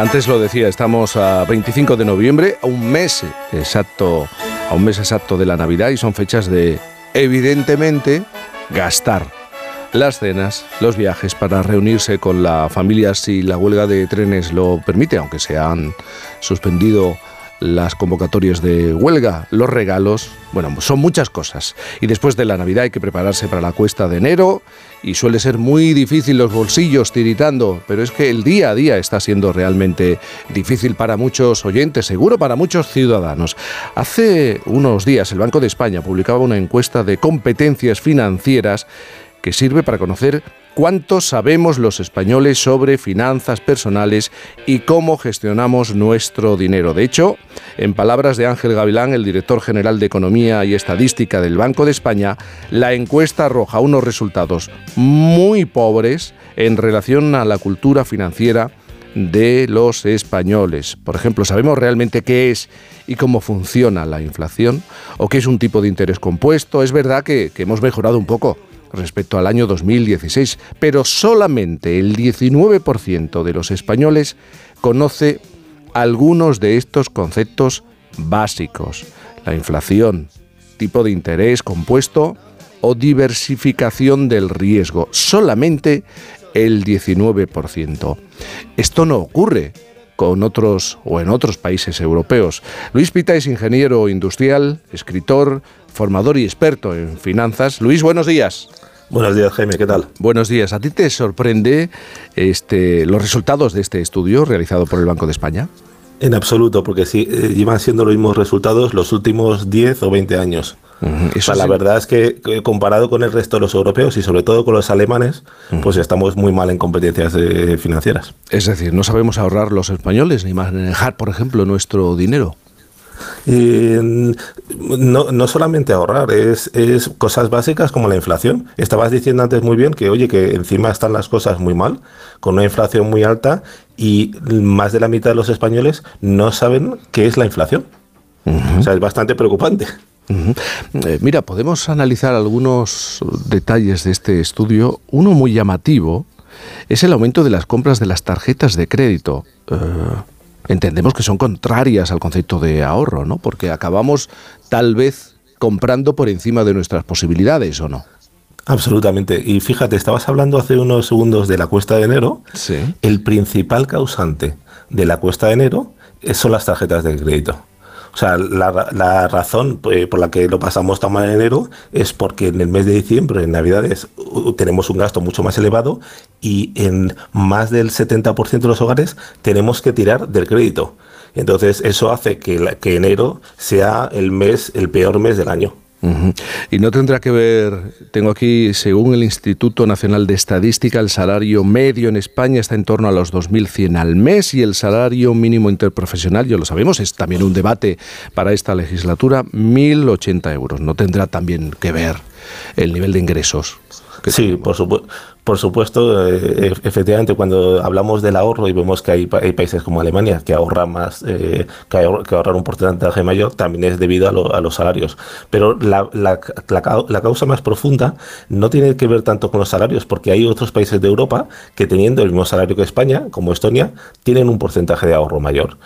Antes lo decía, estamos a 25 de noviembre, a un mes exacto, a un mes exacto de la Navidad y son fechas de evidentemente gastar las cenas, los viajes para reunirse con la familia si la huelga de trenes lo permite, aunque se han suspendido las convocatorias de huelga, los regalos, bueno, son muchas cosas. Y después de la Navidad hay que prepararse para la cuesta de enero y suele ser muy difícil los bolsillos tiritando, pero es que el día a día está siendo realmente difícil para muchos oyentes, seguro para muchos ciudadanos. Hace unos días el Banco de España publicaba una encuesta de competencias financieras que sirve para conocer cuánto sabemos los españoles sobre finanzas personales y cómo gestionamos nuestro dinero. De hecho, en palabras de Ángel Gavilán, el director general de Economía y Estadística del Banco de España, la encuesta arroja unos resultados muy pobres en relación a la cultura financiera de los españoles. Por ejemplo, ¿sabemos realmente qué es y cómo funciona la inflación? ¿O qué es un tipo de interés compuesto? Es verdad que, hemos mejorado un poco respecto al año 2016, pero solamente el 19% de los españoles conoce algunos de estos conceptos básicos. La inflación, tipo de interés compuesto o diversificación del riesgo. Solamente el 19%. Esto no ocurre con otros o en otros países europeos. Luis Pita es ingeniero industrial, escritor, formador y experto en finanzas. Luis, buenos días. Buenos días, Jaime, ¿qué tal? Buenos días. ¿A ti te sorprende este, los resultados de este estudio realizado por el Banco de España? En absoluto, porque sí, eh, llevan siendo los mismos resultados los últimos 10 o 20 años. la verdad es que comparado con el resto de los europeos y sobre todo con los alemanes, pues estamos muy mal en competencias eh, financieras. Es decir, no sabemos ahorrar los españoles ni manejar, por ejemplo, nuestro dinero. No, no, solamente ahorrar, es, es, cosas básicas como la inflación. Estabas diciendo antes muy bien que, oye, que encima están las cosas muy mal, con una inflación muy alta y más de la mitad de los españoles no saben qué es la inflación. O sea, es bastante preocupante. Eh, mira, podemos analizar algunos detalles de este estudio. Uno muy llamativo es el aumento de las compras de las tarjetas de crédito. Eh, entendemos que son contrarias al concepto de ahorro, ¿no? Porque acabamos tal vez comprando por encima de nuestras posibilidades, ¿o no? Absolutamente. Y fíjate, estabas hablando hace unos segundos de la cuesta de enero. Sí. El principal causante de la cuesta de enero son las tarjetas de crédito. O sea, la, razón pues, por la que lo pasamos tan mal en enero es porque en el mes de diciembre, en Navidades, tenemos un gasto mucho más elevado y en más del 70% de los hogares tenemos que tirar del crédito. Entonces, eso hace que, que enero sea el mes, el peor mes del año. Y no tendrá que ver, tengo aquí, según el Instituto Nacional de Estadística, el salario medio en España está en torno a los 2.100 al mes y el salario mínimo interprofesional, ya lo sabemos, es también un debate para esta legislatura, 1.080 euros. ¿No tendrá también que ver el nivel de ingresos? Sí, por supuesto. Por supuesto, eh, efectivamente, cuando hablamos del ahorro y vemos que hay, países como Alemania que ahorran más, eh, que, ahorran un porcentaje mayor, también es debido a, los salarios. Pero la, causa más profunda no tiene que ver tanto con los salarios, porque hay otros países de Europa que teniendo el mismo salario que España, como Estonia, tienen un porcentaje de ahorro mayor.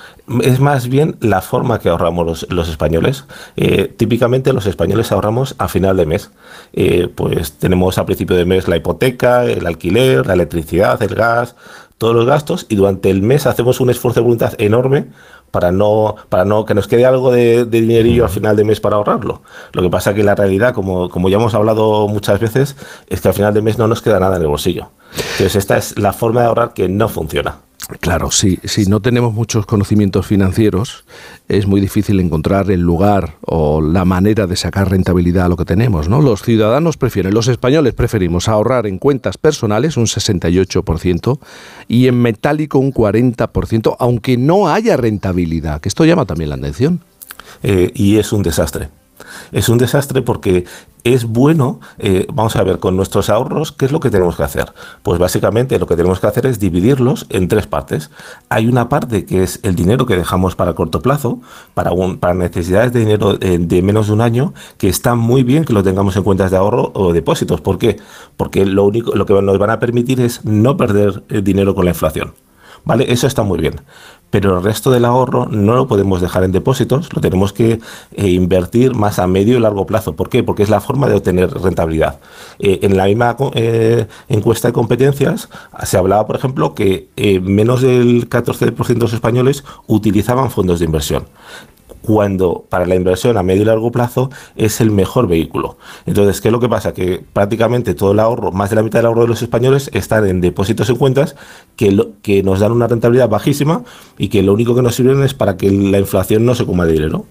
Es más bien la forma que ahorramos los, españoles. Eh, típicamente los españoles ahorramos a final de mes. pues tenemos a principio de mes la hipoteca, el alquiler, la electricidad, el gas, todos los gastos y durante el mes hacemos un esfuerzo de voluntad enorme para no, para no que nos quede algo de, dinerillo al final de mes para ahorrarlo. Lo que pasa que la realidad, como, como ya hemos hablado muchas veces, es que al final de mes no nos queda nada en el bolsillo. Entonces esta es la forma de ahorrar que no funciona. Claro, si, si no tenemos muchos conocimientos financieros, es muy difícil encontrar el lugar o la manera de sacar rentabilidad a lo que tenemos, ¿no? Los ciudadanos prefieren, los españoles preferimos ahorrar en cuentas personales un 68% y en metálico un 40%, aunque no haya rentabilidad, que esto llama también la atención. Eh, y es un desastre. Es un desastre porque es bueno, eh, vamos a ver, con nuestros ahorros, ¿qué es lo que tenemos que hacer? Pues básicamente lo que tenemos que hacer es dividirlos en tres partes. Hay una parte que es el dinero que dejamos para corto plazo, para, necesidades de dinero eh, de menos de un año, que está muy bien que lo tengamos en cuentas de ahorro o depósitos. ¿Por qué? Porque lo único, lo que nos van a permitir es no perder el dinero con la inflación ¿vale? Eso está muy bien pero el resto del ahorro no lo podemos dejar en depósitos, lo tenemos que eh, invertir más a medio y largo plazo. ¿Por qué? Porque es la forma de obtener rentabilidad. Eh, en la misma eh, encuesta de competencias se hablaba, por ejemplo, que menos del 14% de los españoles utilizaban fondos de inversión cuando para la inversión a medio y largo plazo es el mejor vehículo. Entonces, ¿qué es lo que pasa? Que prácticamente todo el ahorro, más de la mitad del ahorro de los españoles, están en depósitos en cuentas que, que nos dan una rentabilidad bajísima y que lo único que nos sirven es para que la inflación no se coma de dinero.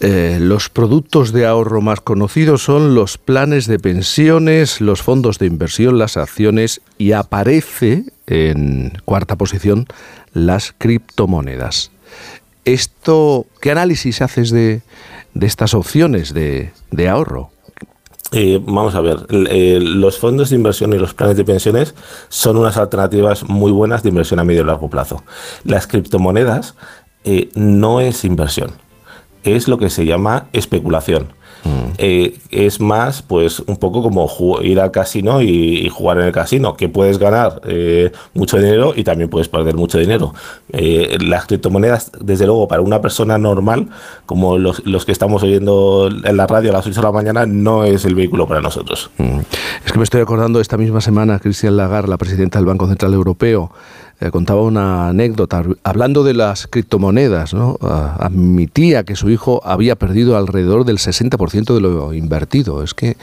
Eh, los productos de ahorro más conocidos son los planes de pensiones, los fondos de inversión, las acciones y aparece en cuarta posición las criptomonedas. Esto, ¿Qué análisis haces de, estas opciones de, ahorro? Eh, vamos a ver, los fondos de inversión y los planes de pensiones son unas alternativas muy buenas de inversión a medio y largo plazo. Las criptomonedas eh, no es inversión, es lo que se llama especulación. Eh, es más, pues un poco como ir al casino y, jugar en el casino, que puedes ganar eh, mucho dinero y también puedes perder mucho dinero. Eh, las criptomonedas, desde luego, para una persona normal, como los, que estamos oyendo en la radio a las 8 de la mañana, no es el vehículo para nosotros. Es que me estoy acordando esta misma semana, Cristian Lagarde, la presidenta del Banco Central Europeo, contaba una anécdota hablando de las criptomonedas. ¿no? admitía que su hijo había perdido alrededor del 60% de lo invertido. Es que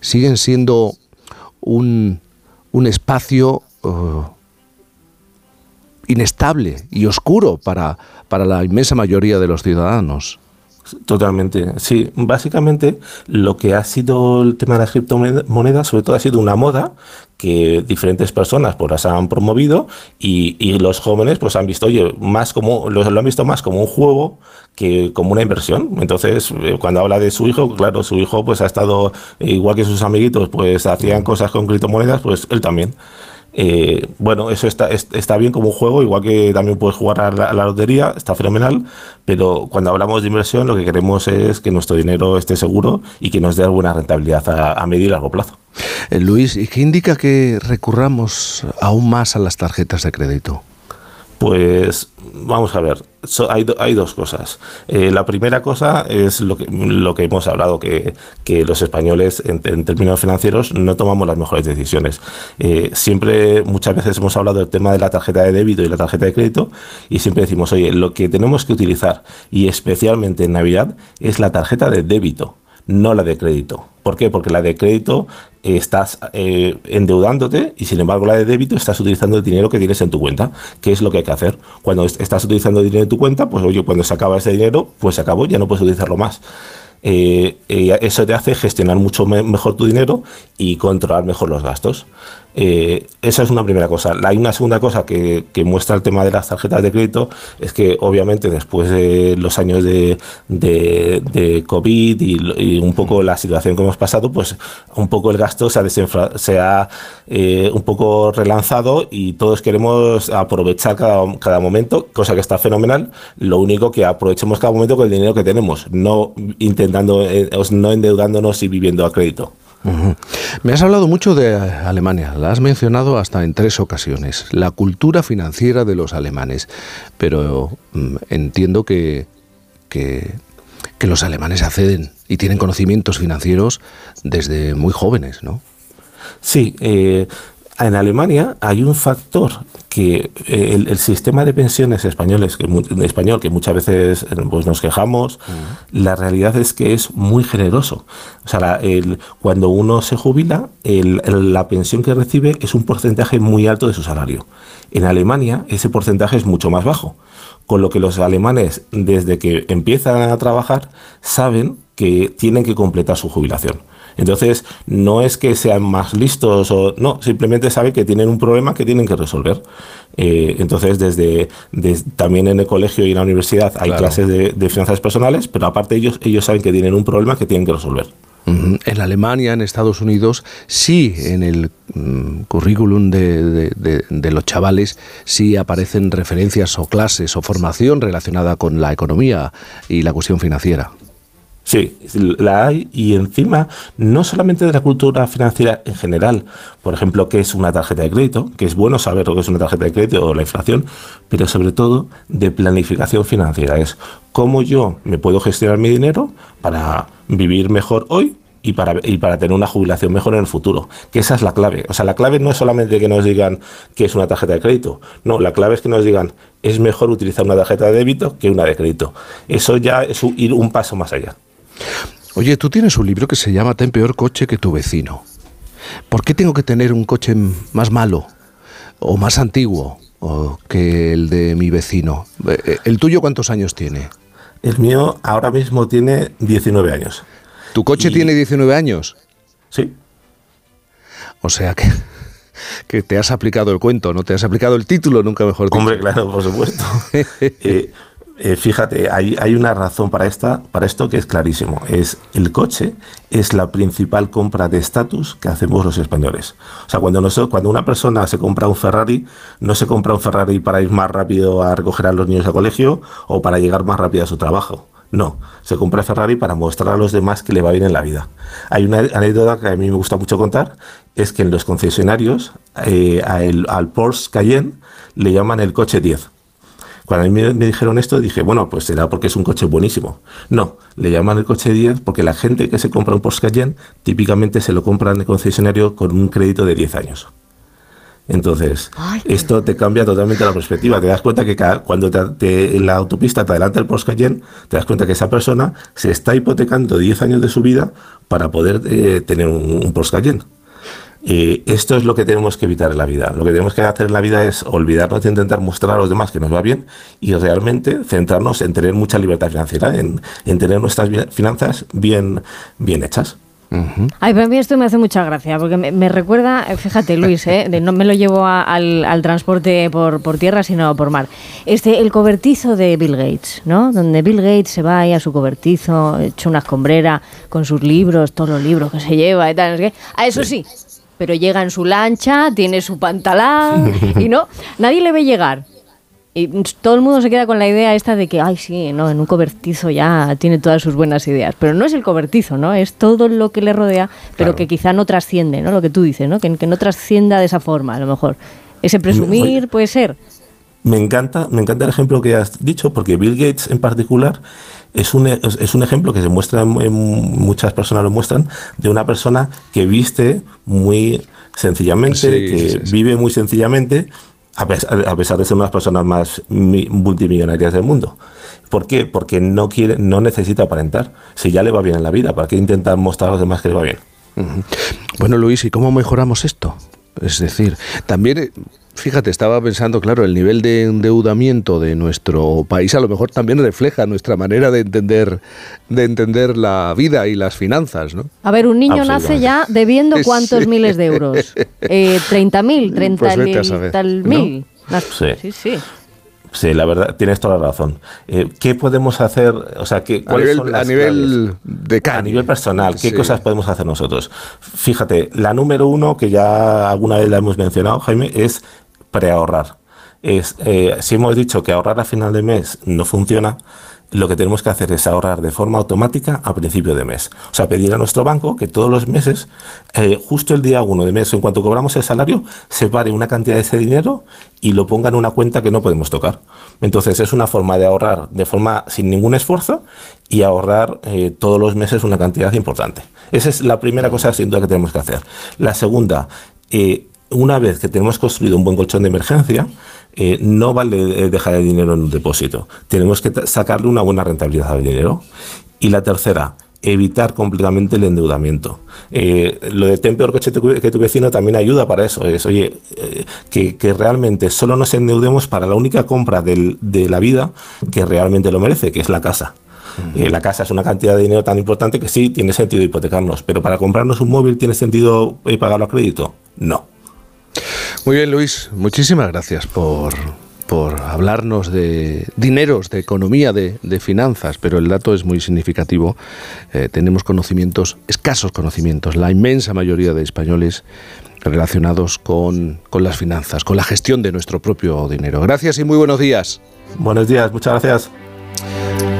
siguen siendo un, un espacio uh, inestable y oscuro para, para la inmensa mayoría de los ciudadanos. Totalmente, sí. Básicamente lo que ha sido el tema de las criptomonedas, sobre todo ha sido una moda que diferentes personas pues las han promovido y, los jóvenes pues han visto, oye, más como, lo, han visto más como un juego que como una inversión. Entonces, eh, cuando habla de su hijo, claro, su hijo pues ha estado, igual que sus amiguitos, pues hacían cosas con criptomonedas, pues él también. Eh, bueno, eso está, está bien como un juego, igual que también puedes jugar a la, lotería, está fenomenal, pero cuando hablamos de inversión lo que queremos es que nuestro dinero esté seguro y que nos dé alguna rentabilidad a, a medio y largo plazo. Eh, Luis, ¿y qué indica que recurramos aún más a las tarjetas de crédito? Pues vamos a ver, hay, dos cosas. Eh, la primera cosa es lo que, lo que hemos hablado, que, los españoles en, términos financieros no tomamos las mejores decisiones. Eh, siempre, muchas veces hemos hablado del tema de la tarjeta de débito y la tarjeta de crédito y siempre decimos, oye, lo que tenemos que utilizar, y especialmente en Navidad, es la tarjeta de débito no la de crédito. ¿Por qué? Porque la de crédito estás eh, endeudándote y sin embargo la de débito estás utilizando el dinero que tienes en tu cuenta. ¿Qué es lo que hay que hacer? Cuando estás utilizando el dinero en tu cuenta, pues oye, cuando se acaba ese dinero, pues se acabó, ya no puedes utilizarlo más. Eh, eh, eso te hace gestionar mucho mejor tu dinero y controlar mejor los gastos. Eh, esa es una primera cosa. Hay una segunda cosa que, muestra el tema de las tarjetas de crédito, es que obviamente después de los años de, de, COVID y, un poco la situación que hemos pasado, pues un poco el gasto se ha, se ha eh, un poco relanzado y todos queremos aprovechar cada, cada momento, cosa que está fenomenal. Lo único que aprovechemos cada momento con el dinero que tenemos, no intentando, eh, no endeudándonos y viviendo a crédito. Me has hablado mucho de Alemania, la has mencionado hasta en tres ocasiones, la cultura financiera de los alemanes, pero mm, entiendo que, que, los alemanes acceden y tienen conocimientos financieros desde muy jóvenes, ¿no? Sí, eh, en Alemania hay un factor que eh, el, sistema de pensiones españoles, que, español, que muchas veces eh, pues, nos quejamos, la realidad es que es muy generoso. O sea, el, cuando uno se jubila, la pensión que recibe es un porcentaje muy alto de su salario. En Alemania ese porcentaje es mucho más bajo, con lo que los alemanes, desde que empiezan a trabajar, saben que tienen que completar su jubilación. Entonces, no es que sean más listos o no, simplemente saben que tienen un problema que tienen que resolver. Eh, entonces, desde, también en el colegio y en la universidad hay clases de, finanzas personales, pero aparte ellos, ellos saben que tienen un problema que tienen que resolver. En Alemania, en Estados Unidos, sí, en el mm, currículum de, de, los chavales, sí aparecen referencias o clases o formación relacionada con la economía y la cuestión financiera. Sí, la hay y encima no solamente de la cultura financiera en general, por ejemplo, qué es una tarjeta de crédito, que es bueno saber lo que es una tarjeta de crédito o la inflación, pero sobre todo de planificación financiera, es cómo yo me puedo gestionar mi dinero para vivir mejor hoy y para, y para tener una jubilación mejor en el futuro. Que esa es la clave. O sea, la clave no es solamente que nos digan que es una tarjeta de crédito. No, la clave es que nos digan es mejor utilizar una tarjeta de débito que una de crédito. Eso ya es ir un paso más allá. Oye, tú tienes un libro que se llama Ten peor coche que tu vecino. ¿Por qué tengo que tener un coche más malo o más antiguo que el de mi vecino? Eh, ¿El tuyo cuántos años tiene? El mío ahora mismo tiene 19 años. ¿Tu coche tiene 19 años? Sí. O sea que, que te has aplicado el cuento, ¿no? Te has aplicado el título, nunca mejor dicho. Hombre, claro, por supuesto. eh, eh, fíjate, hay, una razón para, esta, para esto que es clarísimo. Es el coche es la principal compra de estatus que hacemos los españoles. O sea, cuando, nosotros, cuando una persona se compra un Ferrari, no se compra un Ferrari para ir más rápido a recoger a los niños al colegio o para llegar más rápido a su trabajo. No, se compra Ferrari para mostrar a los demás que le va bien en la vida. Hay una anécdota que a mí me gusta mucho contar, es que en los concesionarios eh, al Porsche Cayenne le llaman el coche 10 cuando a mí me, dijeron esto, dije, bueno, pues será porque es un coche buenísimo. No, le llaman el coche 10 porque la gente que se compra un Porsche Cayenne típicamente se lo compra en el concesionario con un crédito de 10 años. Entonces, esto te cambia totalmente la perspectiva. Te das cuenta que cuando te, en la autopista te adelanta el Porsche Cayenne, te das cuenta que esa persona se está hipotecando 10 años de su vida para poder eh, tener un, un Porsche Cayenne. Y esto es lo que tenemos que evitar en la vida. Lo que tenemos que hacer en la vida es olvidarnos de intentar mostrar a los demás que nos va bien y realmente centrarnos en tener mucha libertad financiera, en, tener nuestras finanzas bien, bien hechas. Ay, para mí esto me hace mucha gracia, porque me, recuerda, fíjate Luis, ¿eh? no me lo llevo al, transporte por, por, tierra, sino por mar. Este, el cobertizo de Bill Gates, ¿no? Donde Bill Gates se va ahí a su cobertizo, hecho una escombrera, con sus libros, todos los libros que se lleva y tal, A ah, eso sí pero llega en su lancha, tiene su pantalón y no, nadie le ve llegar. Y todo el mundo se queda con la idea esta de que, ay, sí, no, en un cobertizo ya tiene todas sus buenas ideas. Pero no es el cobertizo, ¿no? Es todo lo que le rodea, pero que quizá no trasciende, ¿no? Lo que tú dices, ¿no? Que, que no trascienda de esa forma, a lo mejor. Ese presumir puede ser. Me encanta, me encanta el ejemplo que has dicho, porque Bill Gates en particular es un, es un ejemplo que se muestra, muchas personas lo muestran, de una persona que viste muy sencillamente, que vive muy sencillamente, a pesar, a pesar, de ser una de las personas más multimillonarias del mundo. ¿Por qué? Porque no quiere, no necesita aparentar. Si ya le va bien en la vida, ¿para qué intentar mostrar a los demás que le va bien? Bueno, Luis, ¿y cómo mejoramos esto? Es decir, también Fíjate, estaba pensando, claro, el nivel de endeudamiento de nuestro país a lo mejor también refleja nuestra manera de entender, de entender la vida y las finanzas, ¿no? A ver, un niño nace ya debiendo cuántos miles de euros. Eh, ¿30.000? ¿30.000? Pues mil. Sí, sí. Sí, la verdad, tienes toda la razón. Eh, ¿Qué podemos hacer? O sea, ¿qué, a nivel, a nivel de A nivel personal, ¿qué cosas podemos hacer nosotros? Fíjate, la número uno, que ya alguna vez la hemos mencionado, Jaime, es preahorrar. Es, eh, si hemos dicho que ahorrar a final de mes no funciona, lo que tenemos que hacer es ahorrar de forma automática a principio de mes. O sea, pedir a nuestro banco que todos los meses, eh, justo el día 1 de mes, en cuanto cobramos el salario, separe una cantidad de ese dinero y lo ponga en una cuenta que no podemos tocar. Entonces es una forma de ahorrar de forma sin ningún esfuerzo y ahorrar eh, todos los meses una cantidad importante. Esa es la primera cosa sin duda que tenemos que hacer. La segunda, una vez que tenemos construido un buen colchón de emergencia, eh, no vale eh, dejar el dinero en un depósito. Tenemos que sacarle una buena rentabilidad al dinero. Y la tercera, evitar completamente el endeudamiento. Eh, lo de ten peor coche que tu vecino también ayuda para eso. Es, oye, que, realmente solo nos endeudemos para la única compra de la vida que realmente lo merece, que es la casa. la casa es una cantidad de dinero tan importante que sí, tiene sentido hipotecarnos, pero para comprarnos un móvil tiene sentido pagarlo a crédito. No. Muy bien, Luis, muchísimas gracias por, por hablarnos de dineros, de economía, de, finanzas, pero el dato es muy significativo. Eh, tenemos conocimientos, escasos conocimientos, la inmensa mayoría de españoles relacionados con, con las finanzas, con la gestión de nuestro propio dinero. Gracias y muy buenos días. Buenos días, muchas gracias.